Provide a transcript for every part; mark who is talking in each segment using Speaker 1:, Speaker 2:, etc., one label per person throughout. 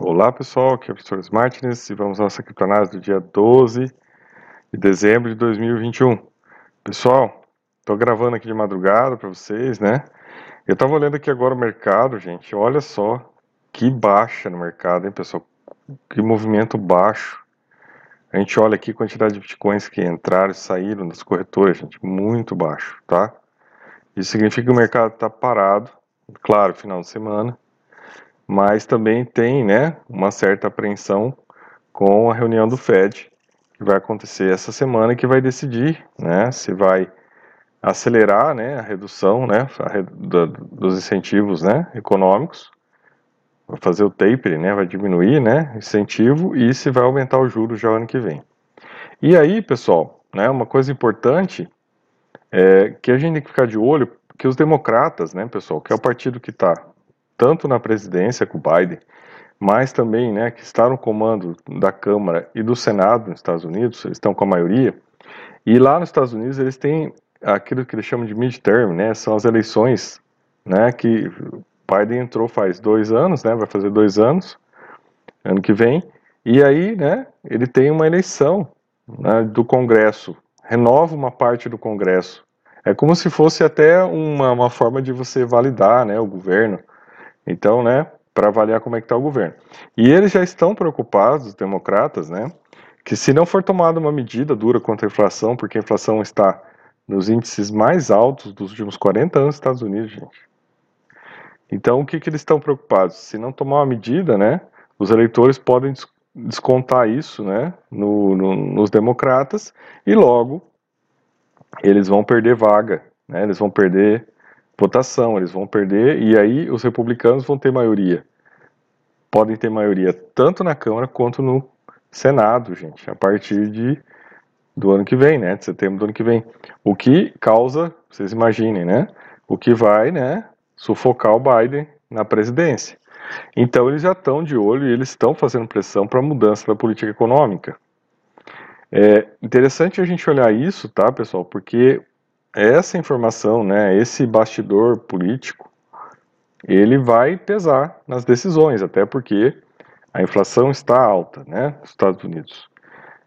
Speaker 1: Olá pessoal, aqui é o professor Martins e vamos à nossa criptonase do dia 12 de dezembro de 2021. Pessoal, estou gravando aqui de madrugada para vocês, né? Eu estava olhando aqui agora o mercado, gente, olha só que baixa no mercado, hein pessoal? Que movimento baixo. A gente olha aqui a quantidade de bitcoins que entraram e saíram das corretoras, gente, muito baixo, tá? Isso significa que o mercado está parado, claro, final de semana, mas também tem né, uma certa apreensão com a reunião do Fed, que vai acontecer essa semana, que vai decidir né, se vai acelerar né, a redução né, a, da, dos incentivos né, econômicos, vai fazer o taper, né, vai diminuir né, incentivo e se vai aumentar o juros já ano que vem. E aí, pessoal, né, uma coisa importante é que a gente tem que ficar de olho que os democratas, né, pessoal, que é o partido que está tanto na presidência com o Biden, mas também, né, que está no comando da Câmara e do Senado nos Estados Unidos, eles estão com a maioria, e lá nos Estados Unidos eles têm aquilo que eles chamam de midterm, né, são as eleições, né, que Biden entrou faz dois anos, né, vai fazer dois anos, ano que vem, e aí, né, ele tem uma eleição né, do Congresso, renova uma parte do Congresso, é como se fosse até uma, uma forma de você validar, né, o governo, então, né, para avaliar como é que está o governo. E eles já estão preocupados, os democratas, né, que se não for tomada uma medida dura contra a inflação, porque a inflação está nos índices mais altos dos últimos 40 anos nos Estados Unidos, gente. Então, o que, que eles estão preocupados? Se não tomar uma medida, né, os eleitores podem descontar isso, né, no, no, nos democratas e logo eles vão perder vaga, né, eles vão perder votação, eles vão perder e aí os republicanos vão ter maioria. Podem ter maioria tanto na Câmara quanto no Senado, gente, a partir de do ano que vem, né, de setembro do ano que vem. O que causa, vocês imaginem, né, o que vai, né, sufocar o Biden na presidência. Então eles já estão de olho e eles estão fazendo pressão para a mudança da política econômica. É interessante a gente olhar isso, tá, pessoal, porque essa informação, né, esse bastidor político, ele vai pesar nas decisões, até porque a inflação está alta, né, nos Estados Unidos.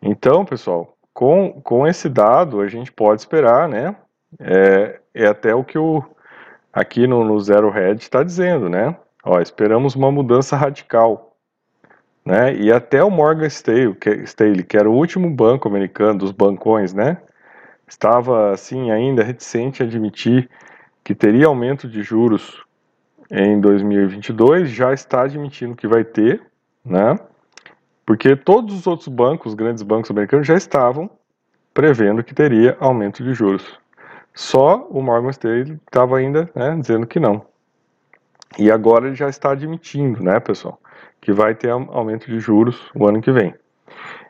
Speaker 1: Então, pessoal, com, com esse dado a gente pode esperar, né, é, é até o que o aqui no, no Zero Hedge está dizendo, né, ó, esperamos uma mudança radical, né, e até o Morgan Stanley, que, Stanley, que era o último banco americano dos bancões, né, estava assim ainda reticente a admitir que teria aumento de juros em 2022, já está admitindo que vai ter, né? Porque todos os outros bancos, os grandes bancos americanos, já estavam prevendo que teria aumento de juros. Só o Morgan Stanley estava ainda né, dizendo que não. E agora ele já está admitindo, né, pessoal, que vai ter aumento de juros o ano que vem.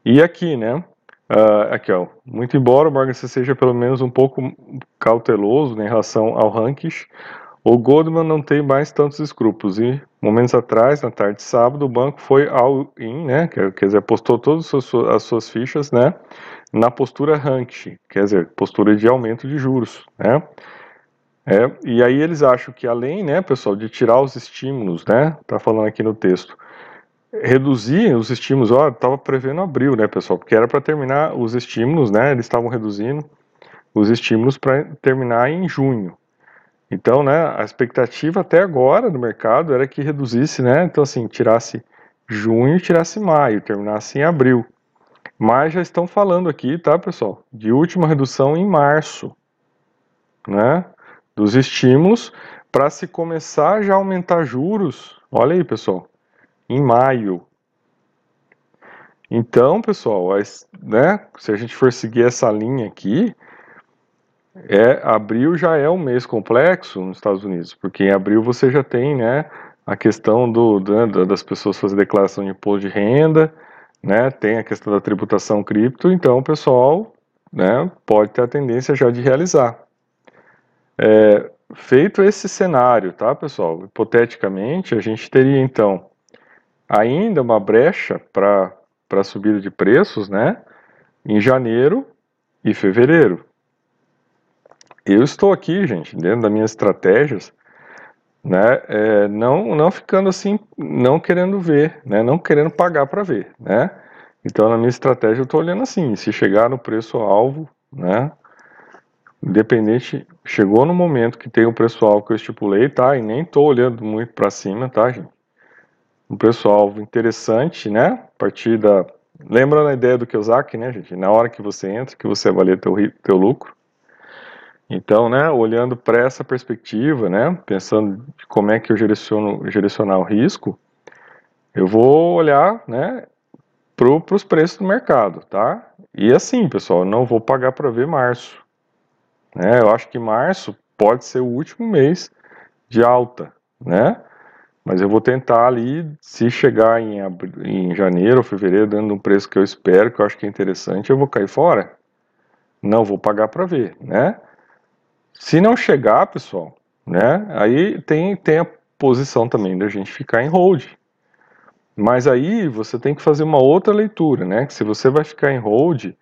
Speaker 1: E aqui, né, Uh, aqui, ó. Muito embora o Morgan seja pelo menos um pouco cauteloso né, em relação ao rankings, o Goldman não tem mais tantos escrúpulos. E momentos atrás, na tarde de sábado, o banco foi all in, né? Quer dizer, apostou todas as suas, as suas fichas, né? Na postura ranking, quer dizer, postura de aumento de juros, né? É, e aí eles acham que além, né, pessoal, de tirar os estímulos, né? Tá falando aqui no texto reduzir os estímulos, ó, estava prevendo abril, né, pessoal, porque era para terminar os estímulos, né, eles estavam reduzindo os estímulos para terminar em junho. Então, né, a expectativa até agora do mercado era que reduzisse, né, então assim, tirasse junho, tirasse maio, terminasse em abril. Mas já estão falando aqui, tá, pessoal, de última redução em março, né, dos estímulos para se começar já a aumentar juros. Olha aí, pessoal, em maio. Então, pessoal, né, se a gente for seguir essa linha aqui, é, abril já é um mês complexo nos Estados Unidos, porque em abril você já tem né, a questão do, das pessoas fazer declaração de imposto de renda, né, tem a questão da tributação cripto, então pessoal né, pode ter a tendência já de realizar. É, feito esse cenário, tá, pessoal? Hipoteticamente, a gente teria então ainda uma brecha para subida de preços, né? Em janeiro e fevereiro. Eu estou aqui, gente, dentro das minhas estratégias, né? É, não, não ficando assim, não querendo ver, né? Não querendo pagar para ver, né? Então, na minha estratégia, eu estou olhando assim, se chegar no preço alvo, né? Independente, chegou no momento que tem o preço alvo que eu estipulei, tá? E nem estou olhando muito para cima, tá, gente? Um alvo interessante, né? A partir da Lembra a ideia do Kiyosaki, né, gente? Na hora que você entra, que você avalia teu, teu lucro. Então, né, olhando para essa perspectiva, né, pensando como é que eu direciono, direcionar o risco, eu vou olhar, né, para os preços do mercado, tá? E assim, pessoal, não vou pagar para ver março. Né? Eu acho que março pode ser o último mês de alta, né? Mas eu vou tentar ali, se chegar em, em janeiro ou fevereiro, dando um preço que eu espero, que eu acho que é interessante, eu vou cair fora. Não vou pagar para ver, né? Se não chegar, pessoal, né? Aí tem, tem a posição também da gente ficar em hold. Mas aí você tem que fazer uma outra leitura, né? Que se você vai ficar em hold,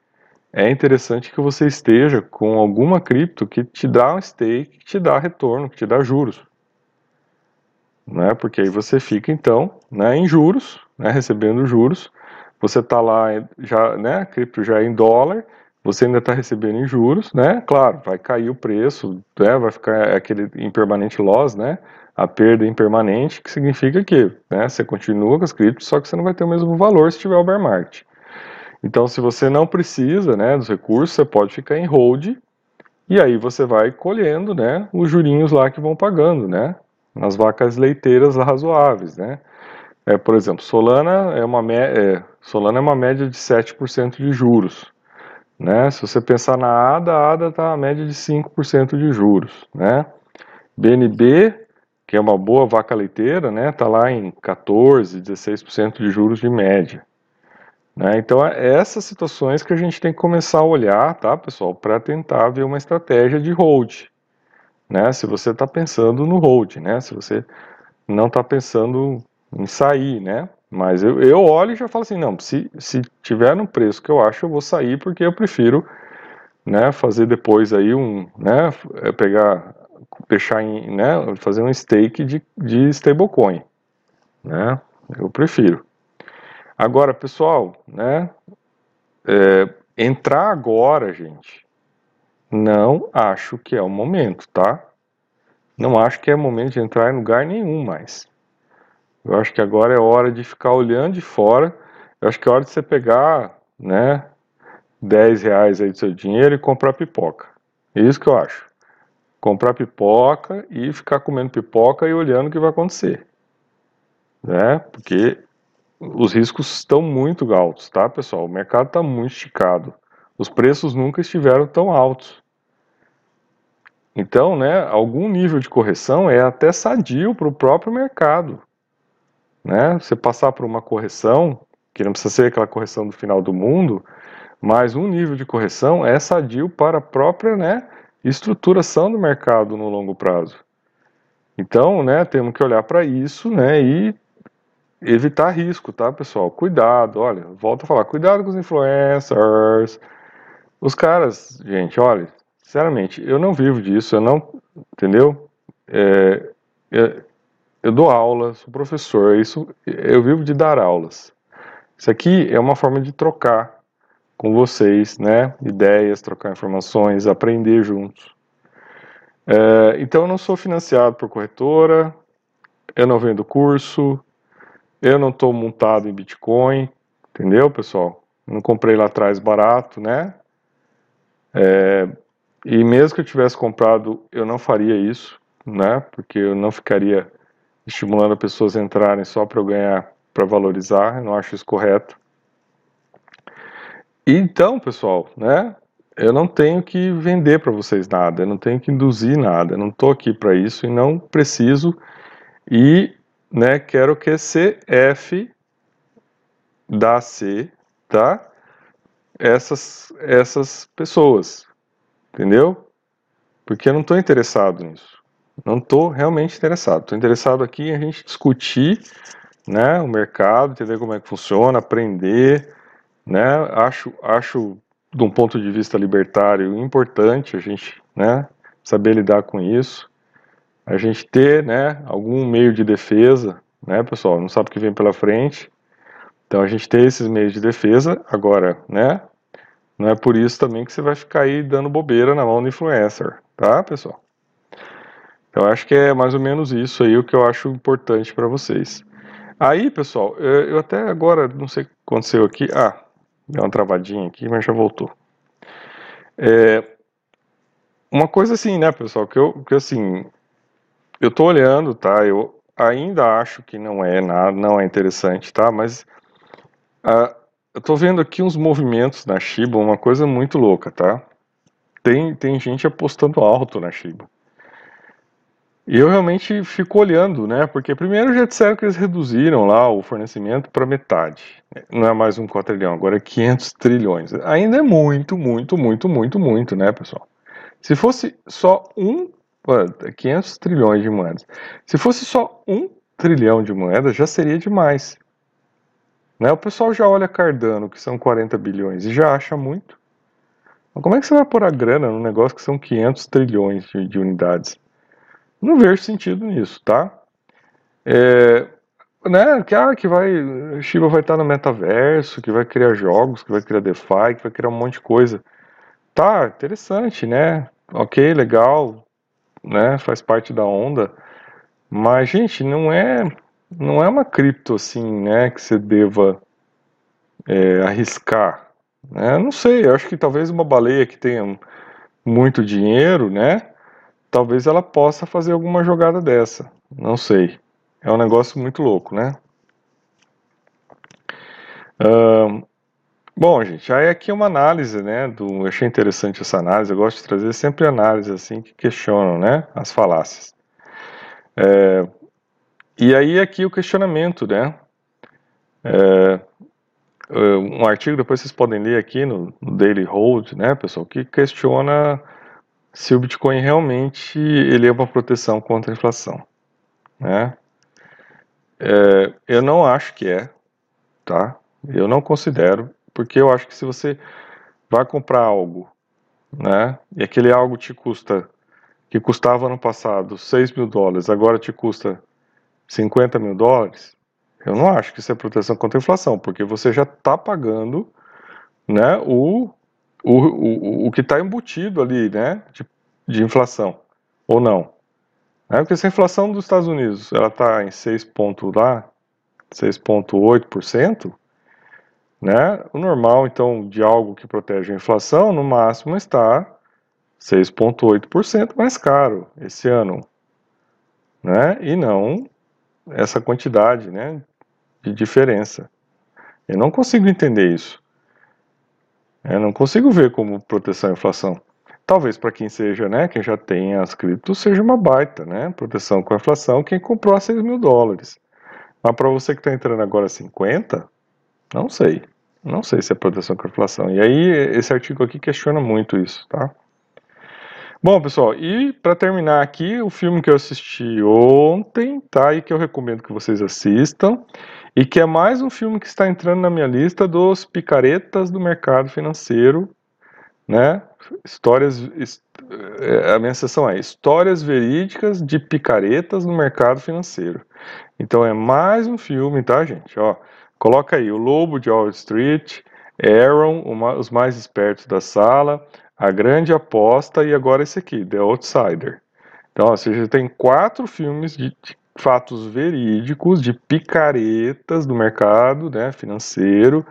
Speaker 1: é interessante que você esteja com alguma cripto que te dá um stake, que te dá retorno, que te dá juros né? Porque aí você fica então, né, em juros, né, recebendo juros. Você está lá já, né, cripto já é em dólar, você ainda está recebendo em juros, né? Claro, vai cair o preço, né? Vai ficar aquele impermanente loss, né? A perda impermanente, que significa que, né? Você continua com as criptos, só que você não vai ter o mesmo valor se tiver o bear market. Então, se você não precisa, né, dos recursos, você pode ficar em hold e aí você vai colhendo, né, os jurinhos lá que vão pagando, né? Nas vacas leiteiras razoáveis, né? É, por exemplo, Solana é uma, é, Solana é uma média de 7% de juros. Né? Se você pensar na ADA, a ADA está a média de 5% de juros. Né? BNB, que é uma boa vaca leiteira, está né? Lá em 14%, 16% de juros de média. Né? Então, é essas situações que a gente tem que começar a olhar, tá, pessoal, para tentar ver uma estratégia de hold né? Se você está pensando no hold, né? Se você não está pensando em sair, né? Mas eu, eu olho e já falo assim, não, se, se tiver no preço que eu acho, eu vou sair porque eu prefiro, né, fazer depois aí um, né, é pegar, deixar em, né, fazer um stake de, de stablecoin, né? Eu prefiro. Agora, pessoal, né, é, entrar agora, gente, não acho que é o momento, tá? Não acho que é momento de entrar em lugar nenhum mais. Eu acho que agora é hora de ficar olhando de fora. Eu acho que é hora de você pegar, né, 10 reais aí do seu dinheiro e comprar pipoca. É isso que eu acho. Comprar pipoca e ficar comendo pipoca e olhando o que vai acontecer. Né? Porque os riscos estão muito altos, tá, pessoal? O mercado está muito esticado. Os preços nunca estiveram tão altos. Então, né, algum nível de correção é até sadio para o próprio mercado. Né? Você passar por uma correção, que não precisa ser aquela correção do final do mundo, mas um nível de correção é sadio para a própria né, estruturação do mercado no longo prazo. Então, né, temos que olhar para isso né, e evitar risco, tá, pessoal? Cuidado, olha, volto a falar, cuidado com os influencers, os caras, gente, olha, sinceramente, eu não vivo disso, eu não, entendeu? É, eu, eu dou aula, sou professor, isso, eu vivo de dar aulas. Isso aqui é uma forma de trocar com vocês, né? Ideias, trocar informações, aprender juntos. É, então, eu não sou financiado por corretora, eu não vendo curso, eu não estou montado em Bitcoin, entendeu, pessoal? Não comprei lá atrás barato, né? É, e mesmo que eu tivesse comprado, eu não faria isso, né? Porque eu não ficaria estimulando pessoas a entrarem só para eu ganhar, para valorizar. Eu não acho isso correto. então, pessoal, né? Eu não tenho que vender para vocês nada, eu não tenho que induzir nada, eu não estou aqui para isso e não preciso. E, né? Quero que CF da C, tá? Essas, essas pessoas, entendeu? Porque eu não estou interessado nisso. Não estou realmente interessado. Estou interessado aqui em a gente discutir né, o mercado, entender como é que funciona, aprender. Né? Acho, acho, de um ponto de vista libertário, importante a gente né, saber lidar com isso. a gente ter, né, algum meio de defesa, né, pessoal? Não sabe o que vem pela frente. Então a gente tem esses meios de defesa. Agora, né? Não é por isso também que você vai ficar aí dando bobeira na mão do influencer, tá, pessoal? Eu acho que é mais ou menos isso aí o que eu acho importante para vocês. Aí, pessoal, eu até agora não sei o que aconteceu aqui. Ah, deu uma travadinha aqui, mas já voltou. É, uma coisa assim, né, pessoal, que eu, que assim, eu tô olhando, tá? Eu ainda acho que não é nada, não é interessante, tá? Mas ah, eu tô vendo aqui uns movimentos na Shiba, uma coisa muito louca, tá? Tem, tem gente apostando alto na Shiba. E eu realmente fico olhando, né? Porque primeiro já disseram que eles reduziram lá o fornecimento para metade. Não é mais um quatrilhão, agora é 500 trilhões. Ainda é muito, muito, muito, muito, muito, né, pessoal? Se fosse só um. 500 trilhões de moedas. Se fosse só um trilhão de moedas, já seria demais. Né? O pessoal já olha Cardano, que são 40 bilhões, e já acha muito. Mas como é que você vai pôr a grana num negócio que são 500 trilhões de, de unidades? Não vejo sentido nisso, tá? É, né, que, ah, que vai, Shiba vai estar no metaverso, que vai criar jogos, que vai criar DeFi, que vai criar um monte de coisa. Tá, interessante, né? Ok, legal, né? Faz parte da onda. Mas, gente, não é não é uma cripto assim, né, que você deva é, arriscar. Né? Não sei, acho que talvez uma baleia que tenha muito dinheiro, né, talvez ela possa fazer alguma jogada dessa. Não sei. É um negócio muito louco, né? bom, gente, aí aqui é uma análise, né? Do, eu achei interessante essa análise. Eu gosto de trazer sempre análises assim que questionam, né? As falácias. É, e aí aqui o questionamento, né? É, é, um artigo, depois vocês podem ler aqui no, Daily Hold, né, pessoal, que questiona se o Bitcoin realmente ele é uma proteção contra a inflação, né? É, eu não acho que é, tá? Eu não considero, porque eu acho que se você vai comprar algo, né, e aquele algo te custa, que custava no passado 6 mil dólares, agora te custa 50 mil dólares, eu não acho que isso é proteção contra a inflação, porque você já está pagando né, o, o, o, o que está embutido ali né, de, de inflação, ou não. É, porque se a inflação dos Estados Unidos ela está em 6 ponto lá, 6,8%, né, o normal, então, de algo que protege a inflação, no máximo está 6,8% mais caro esse ano. Né, e não essa quantidade né, de diferença. Eu não consigo entender isso. Eu não consigo ver como proteção à inflação. Talvez para quem seja, né, quem já tem as criptos, seja uma baita, né, proteção com a inflação, quem comprou a 6 mil dólares. Mas para você que está entrando agora a 50, não sei. Não sei se é proteção com a inflação. E aí, esse artigo aqui questiona muito isso, tá? Bom, pessoal, e para terminar aqui, o filme que eu assisti ontem, tá? E que eu recomendo que vocês assistam, e que é mais um filme que está entrando na minha lista dos picaretas do mercado financeiro, né? Histórias. É, a minha sessão é Histórias Verídicas de Picaretas no Mercado Financeiro. Então é mais um filme, tá, gente? Ó, coloca aí o Lobo de Wall Street, Aaron, uma, os mais espertos da sala, a Grande Aposta e agora esse aqui, The Outsider. Então, ou seja, tem quatro filmes de, de fatos verídicos, de picaretas do mercado né, financeiro,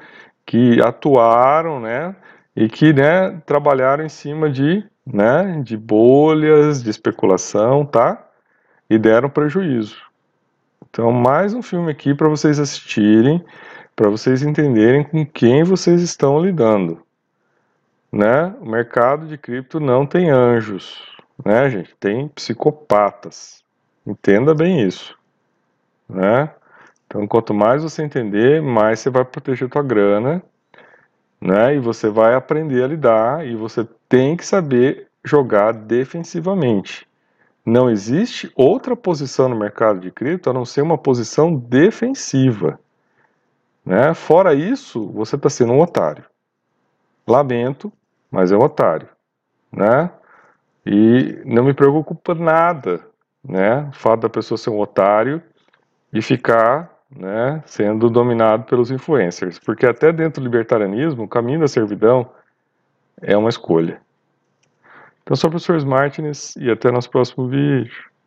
Speaker 1: que atuaram, né, e que né, trabalharam em cima de, né, de bolhas, de especulação, tá? E deram prejuízo. Então, mais um filme aqui para vocês assistirem, para vocês entenderem com quem vocês estão lidando né? O mercado de cripto não tem anjos, né, gente? Tem psicopatas. Entenda bem isso, né? Então, quanto mais você entender, mais você vai proteger a tua grana, né? E você vai aprender a lidar e você tem que saber jogar defensivamente. Não existe outra posição no mercado de cripto a não ser uma posição defensiva. Né? Fora isso, você está sendo um otário. Lamento, mas é um otário, né? E não me preocupa nada, né, o fato da pessoa ser um otário e ficar né, sendo dominado pelos influencers. Porque até dentro do libertarianismo, o caminho da servidão é uma escolha. Então, sou o professor Martins e até nosso próximo vídeo.